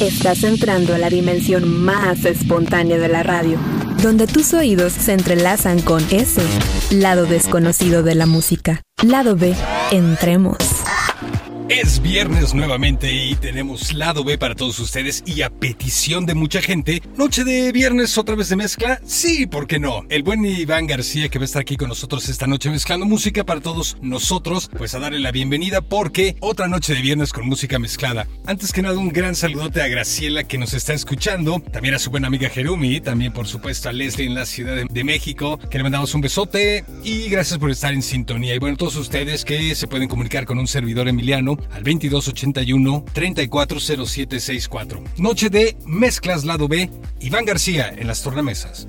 Estás entrando a la dimensión más espontánea de la radio, donde tus oídos se entrelazan con ese lado desconocido de la música. Lado B, entremos. Es viernes nuevamente y tenemos lado B para todos ustedes y a petición de mucha gente, noche de viernes otra vez de mezcla, sí, ¿por qué no? El buen Iván García que va a estar aquí con nosotros esta noche mezclando música para todos nosotros, pues a darle la bienvenida porque otra noche de viernes con música mezclada. Antes que nada un gran saludote a Graciela que nos está escuchando, también a su buena amiga Jerumi, también por supuesto a Leslie en la Ciudad de, México, que le mandamos un besote y gracias por estar en sintonía. Y bueno, todos ustedes que se pueden comunicar con un servidor Emiliano al 2281 340764. Noche de Mezclas Lado B, Iván García en las tornamesas.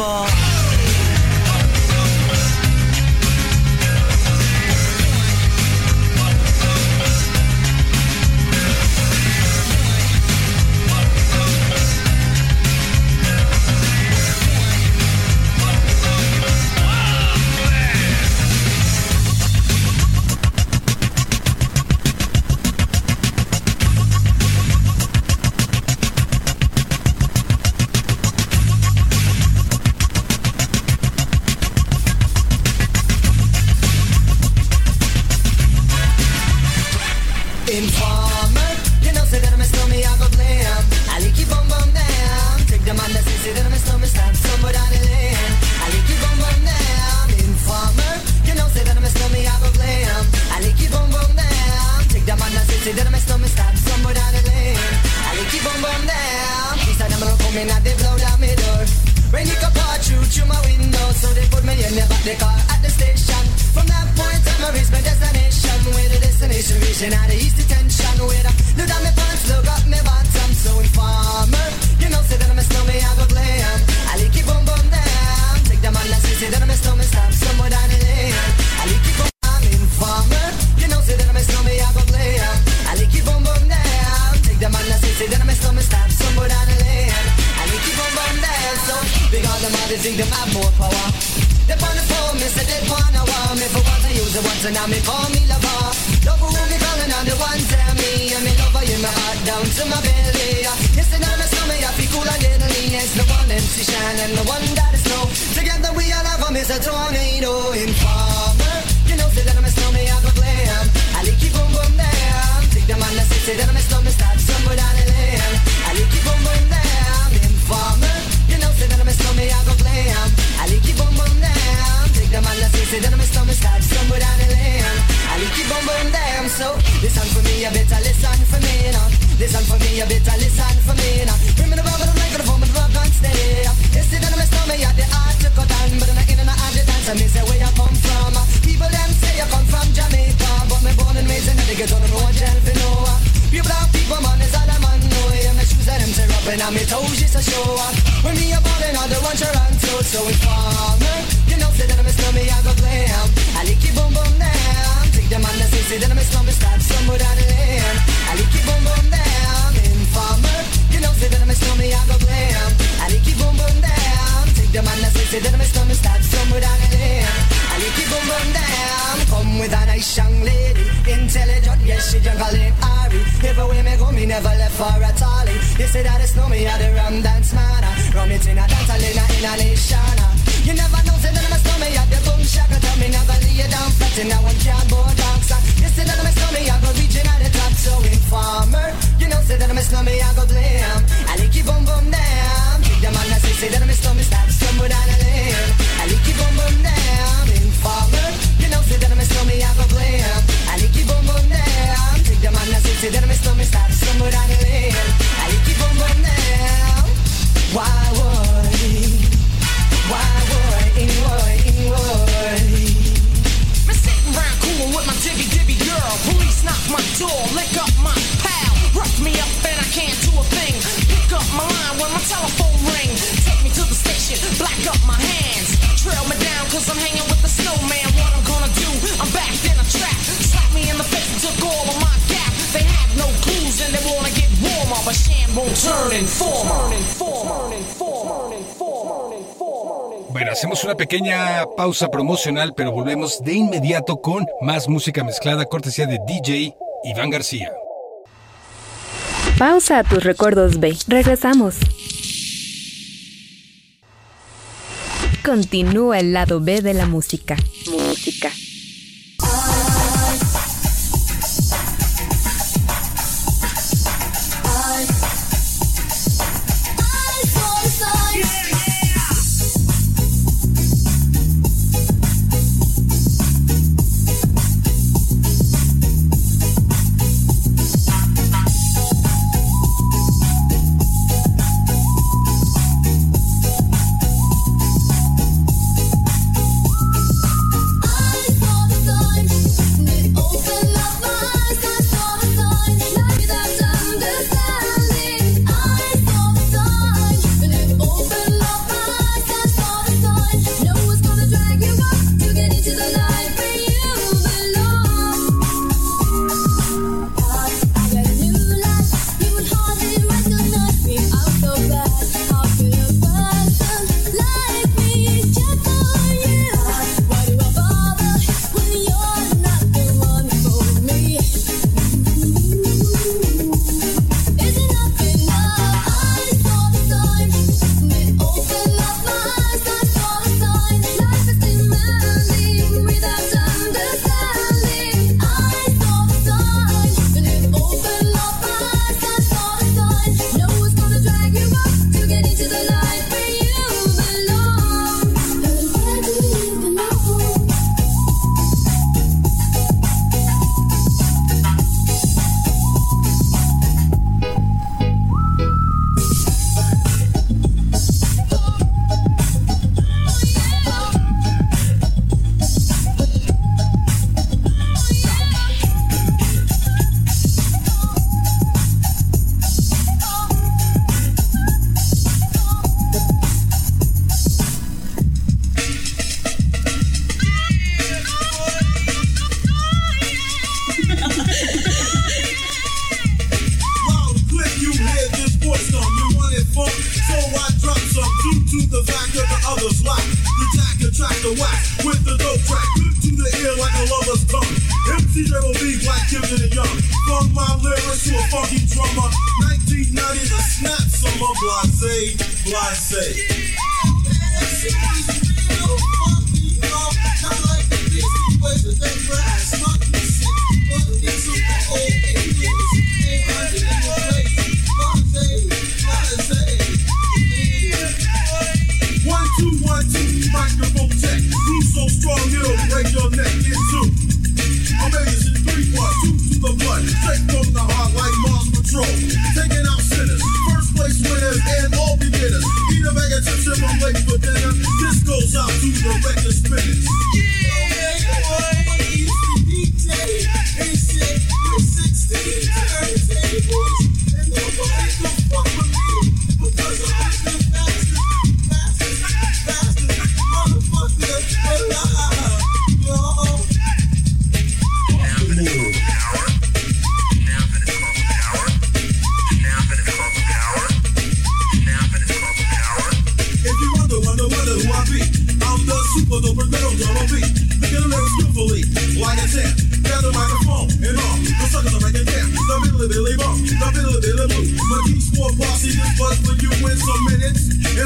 Unbelievable. Rain it come pour through through my window, so they put me in the back the car at the station. From that point on, I reach my destination. Where the destination reaching out the east detention. Where the look down my pants, look up my bottom. So informer, you know, say that I'm a snowman, I go glam. I like it boom boom. Take the man that I'm a snowman, stop somewhere down the lane. I like it boom. I'm informer, you know, say that I'm a snowman, I go glam. I like it boom boom down. Take the man that say, say that I'm a snowman, stop somewhere down the lane. Because them all they think them have more power. They on the phone, me say they want me for once I use it once and now me call me lover. Love who me calling on the one tell me and me lover in my heart down to my belly. Yes, and I'm a stomach, I feel cool and deadly. It's the one MC Shine and the one that is snow. Together we all have a Mr. Tornado Informer. You know, say that I'm a snowman, I go glam. I like you boom boom down. Take the man that say, say that I'm a snowman, start somewhere down the lane. I like you boom boom down. Informer. Down. The man that say, say that I'm a snowman, start somewhere down the lane. I like you boom boom down. So listen for me, you better listen for me now. Listen for me, you better listen for me now. Bring me the rubber, the microphone, the rock and stay. You that I'm a snowman, you the art to cut on, but I'm in and out the dance. I me say where you come from. People them say you come from Jamaica, but me born and raised in the ghetto, no one tell for no. You black people, man, is all I'm on. No, yeah, my shoes and them tear up, and on me toes just a show up. When me a ballin', all the one Toronto, so informer. You know, that I'm a snowman, I go glam. I like you boom boom down. Take the man that say, say that I'm a snowman, start somewhere down the lane. I like you boom boom down. Informer. You know, say that I'm a snowman, I go glam. I like you boom boom down. Take the man that say, say that I'm a snowman, start somewhere down the lane. I like you boom boom down. Come with a nice young lady, intelligent, yes she jungle in Ari. Everywhere me go, me never left for a tally. They say that it's no me, I the rum dance man. Rum it in a dance, I in a nation. You never know, say that I'm a snowman, I the boom shaka. Tell me never lay down flat in a one cardboard box. You say that I'm a snowman, I go reaching at the top, so informer. You know, say that I'm a snowman, I go blam. I like you boom boom down. Take the man that say, say that I'm a snowman, stop somewhere down the lane. I like you boom boom down. Informer. You know, say that I'm a snowman, I go blam. I like you boom boom down. Take the man that say, say that I'm a snowman, stop somewhere down the lane. I like you boom boom down. Why would he? Black up my hands. Hacemos una pequeña pausa promocional, pero volvemos de inmediato con más música mezclada cortesía de DJ Iván García. Pausa a tus recuerdos B. Regresamos. Continúa el lado B de la música. Música. Give it a young. Fuck my lyrics to a funky drummer. 1990s, snap Some of blase, blase.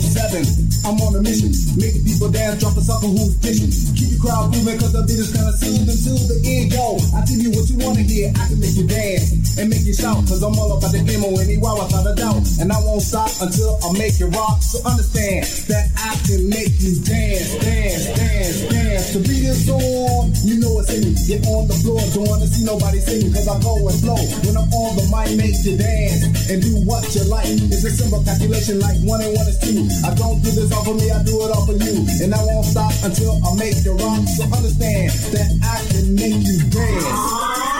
Seven. I'm on a mission. Make people dance, drop the sucker who's fishing. Keep your crowd moving, cause the beat is kinda soothe until the end. Yo, I tell you what you wanna hear, I can make you dance and make you shout cause I'm all about the demo anyway without a doubt. And I won't stop until I make you rock. So understand that I can make you dance, dance, dance, dance. The beat is on, you know it's in you. Get on the floor, don't wanna see nobody singing cause I go and flow. When I'm on the mic, make you dance and do what you like. It's a simple calculation like one and one is two. I don't do this all for me, I do it all for you. And I won't stop until I make you rock. So understand that I can make you dance.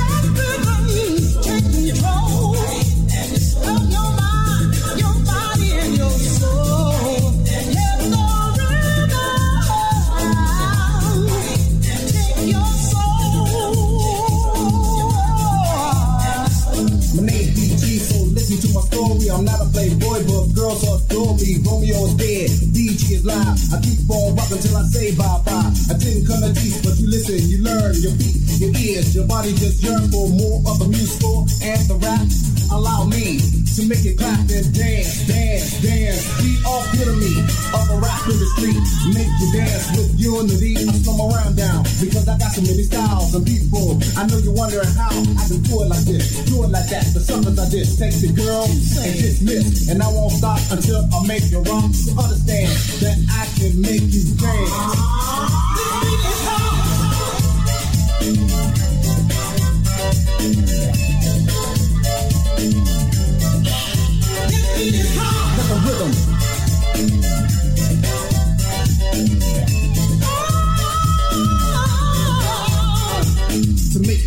I'm not a playboy, but girls adore me. Romeo is dead, DG is live. I keep on rocking till I say bye bye. I didn't come to teach, but you listen, you learn, your feet, your ears, your body just yearn for more of the musical and the rap. Allow me to make it clap and dance, dance, dance. The epitome of a rap in the street. Make you dance with unity. I slow my round down because I got so many styles and people. I know you're wondering how I can do it like this, do it like that. The suckers I just take the girl and dismiss, and I won't stop until I make you rock. So understand that I can make you dance.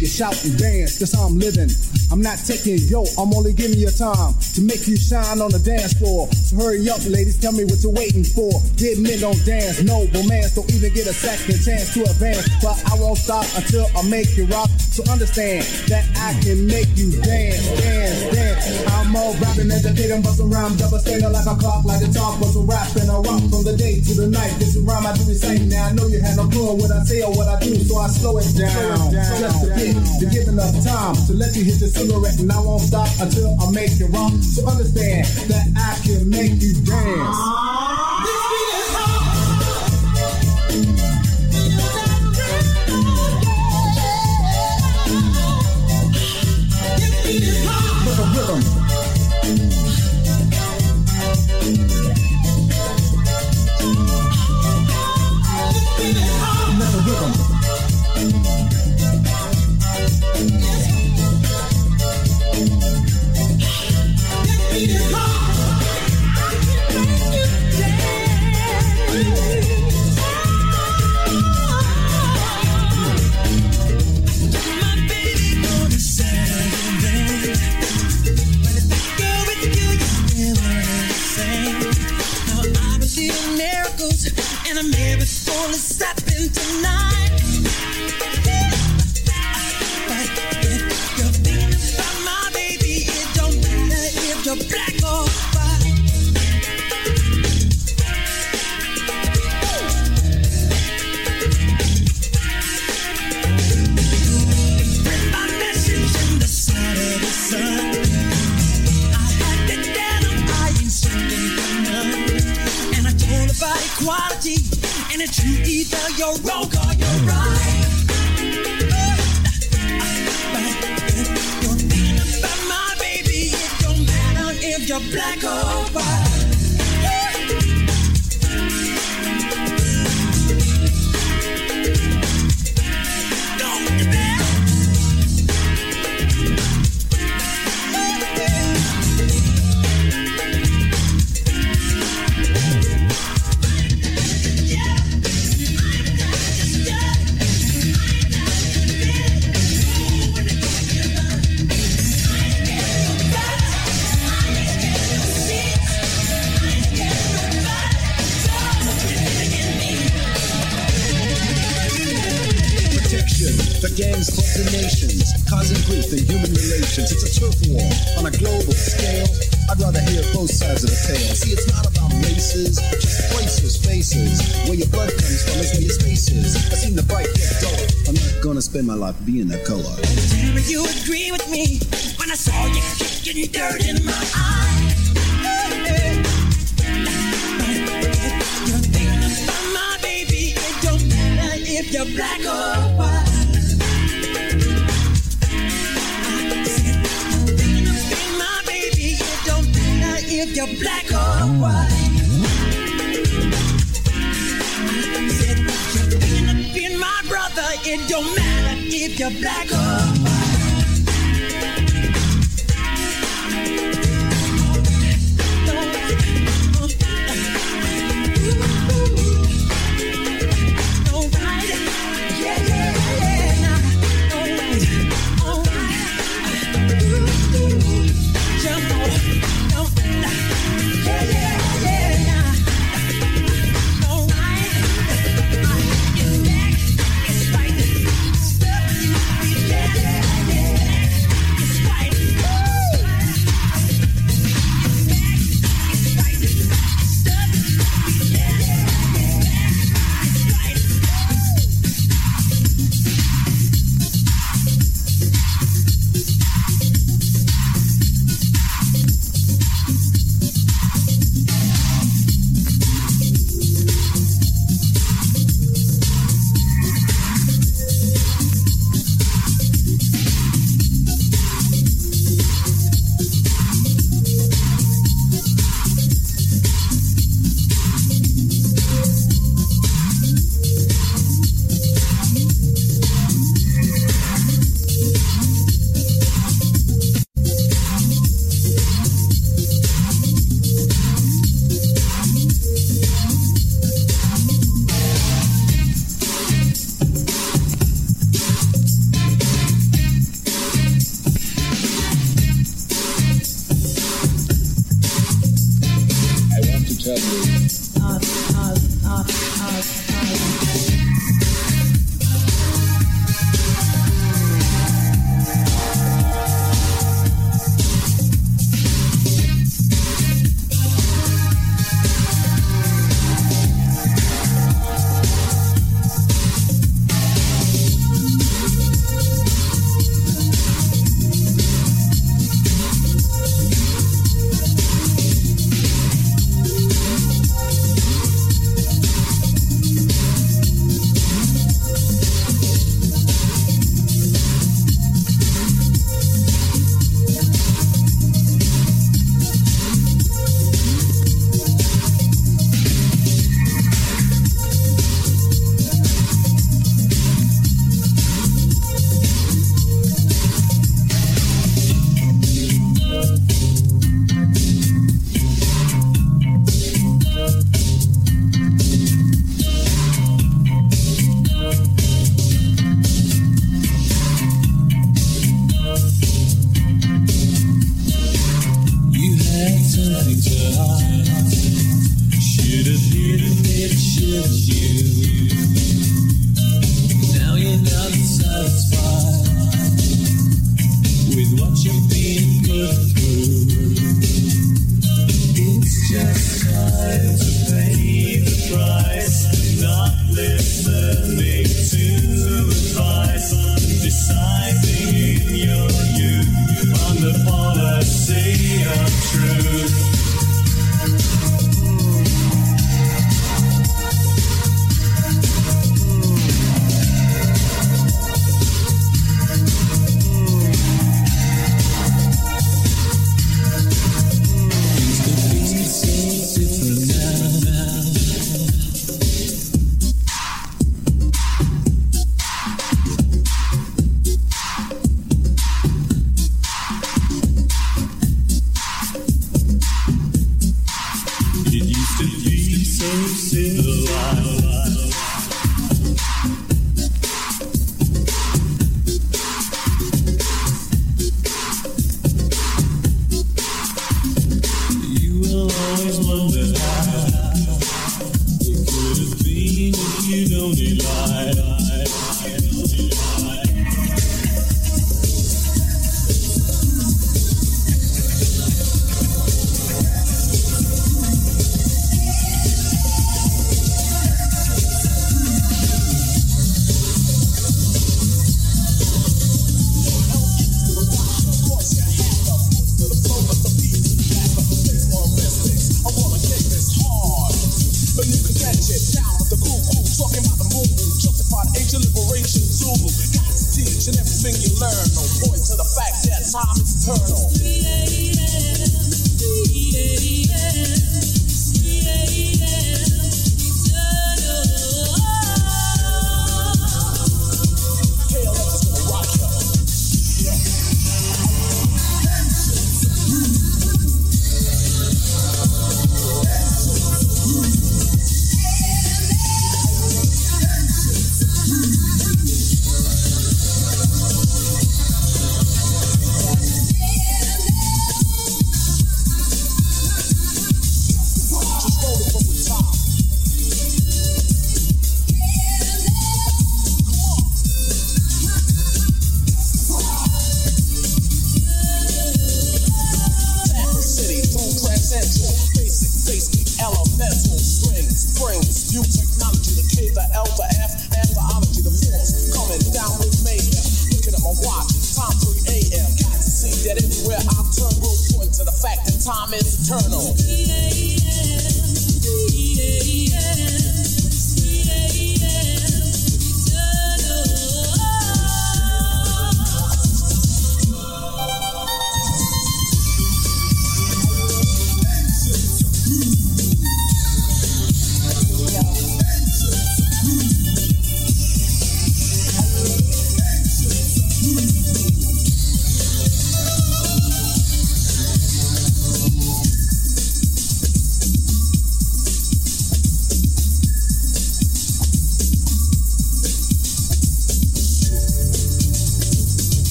You shout and dance. That's how I'm living. I'm not taking yo, I'm only giving you time to make you shine on the dance floor. So hurry up, ladies, tell me what you're waiting for. Dead men don't dance, no romance, don't even get a second chance to advance. But I won't stop until I make you rock. So understand that I can make you dance, dance, dance. I'm all rapping, educating, busting rhymes, double standing like a clock, like a talk, rap and I rock from the day to the night. This is rhyme I do recite. Now I know you had no clue what I say or what I do, so I slow it down, Slow it down. just a bit to give enough time to let you hit the cigarette, and I won't stop until I make you rock. So understand that I can make you dance. miracles, and I'm here happening tonight. It's you either you're wrong or you're right. You're my baby, it don't matter if you're black or white. Causing grief in human relations. It's a turf war on a global scale. I'd rather hear both sides of the tale. See, it's not about races, just places, faces. Where your blood comes from is where your space is. I seen the fight get dull. I'm not gonna spend my life being a color. Tell you agree with me when I saw you kicking dirt in my eye. You're thinking about my baby. It don't matter if you're black or white. You're black or white. Said, you're thinking of being my brother. It don't matter if you're black or white.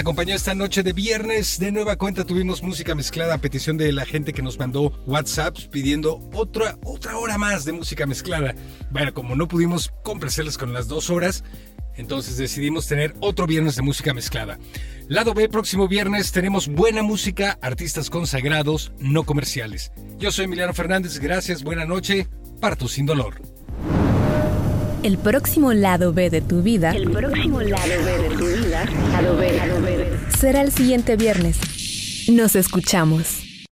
Acompañó esta noche de viernes. De nueva cuenta tuvimos música mezclada a petición de la gente que nos mandó WhatsApps pidiendo otra, otra hora más de música mezclada. Bueno, como no pudimos complacerles con las dos horas, entonces decidimos tener otro viernes de música mezclada. Lado B, próximo viernes tenemos buena música, artistas consagrados, no comerciales. Yo soy Emiliano Fernández, gracias, buena noche, parto sin dolor. El próximo lado B de tu vida El próximo lado B de tu vida, lado B, lado B. será el siguiente viernes. Nos escuchamos.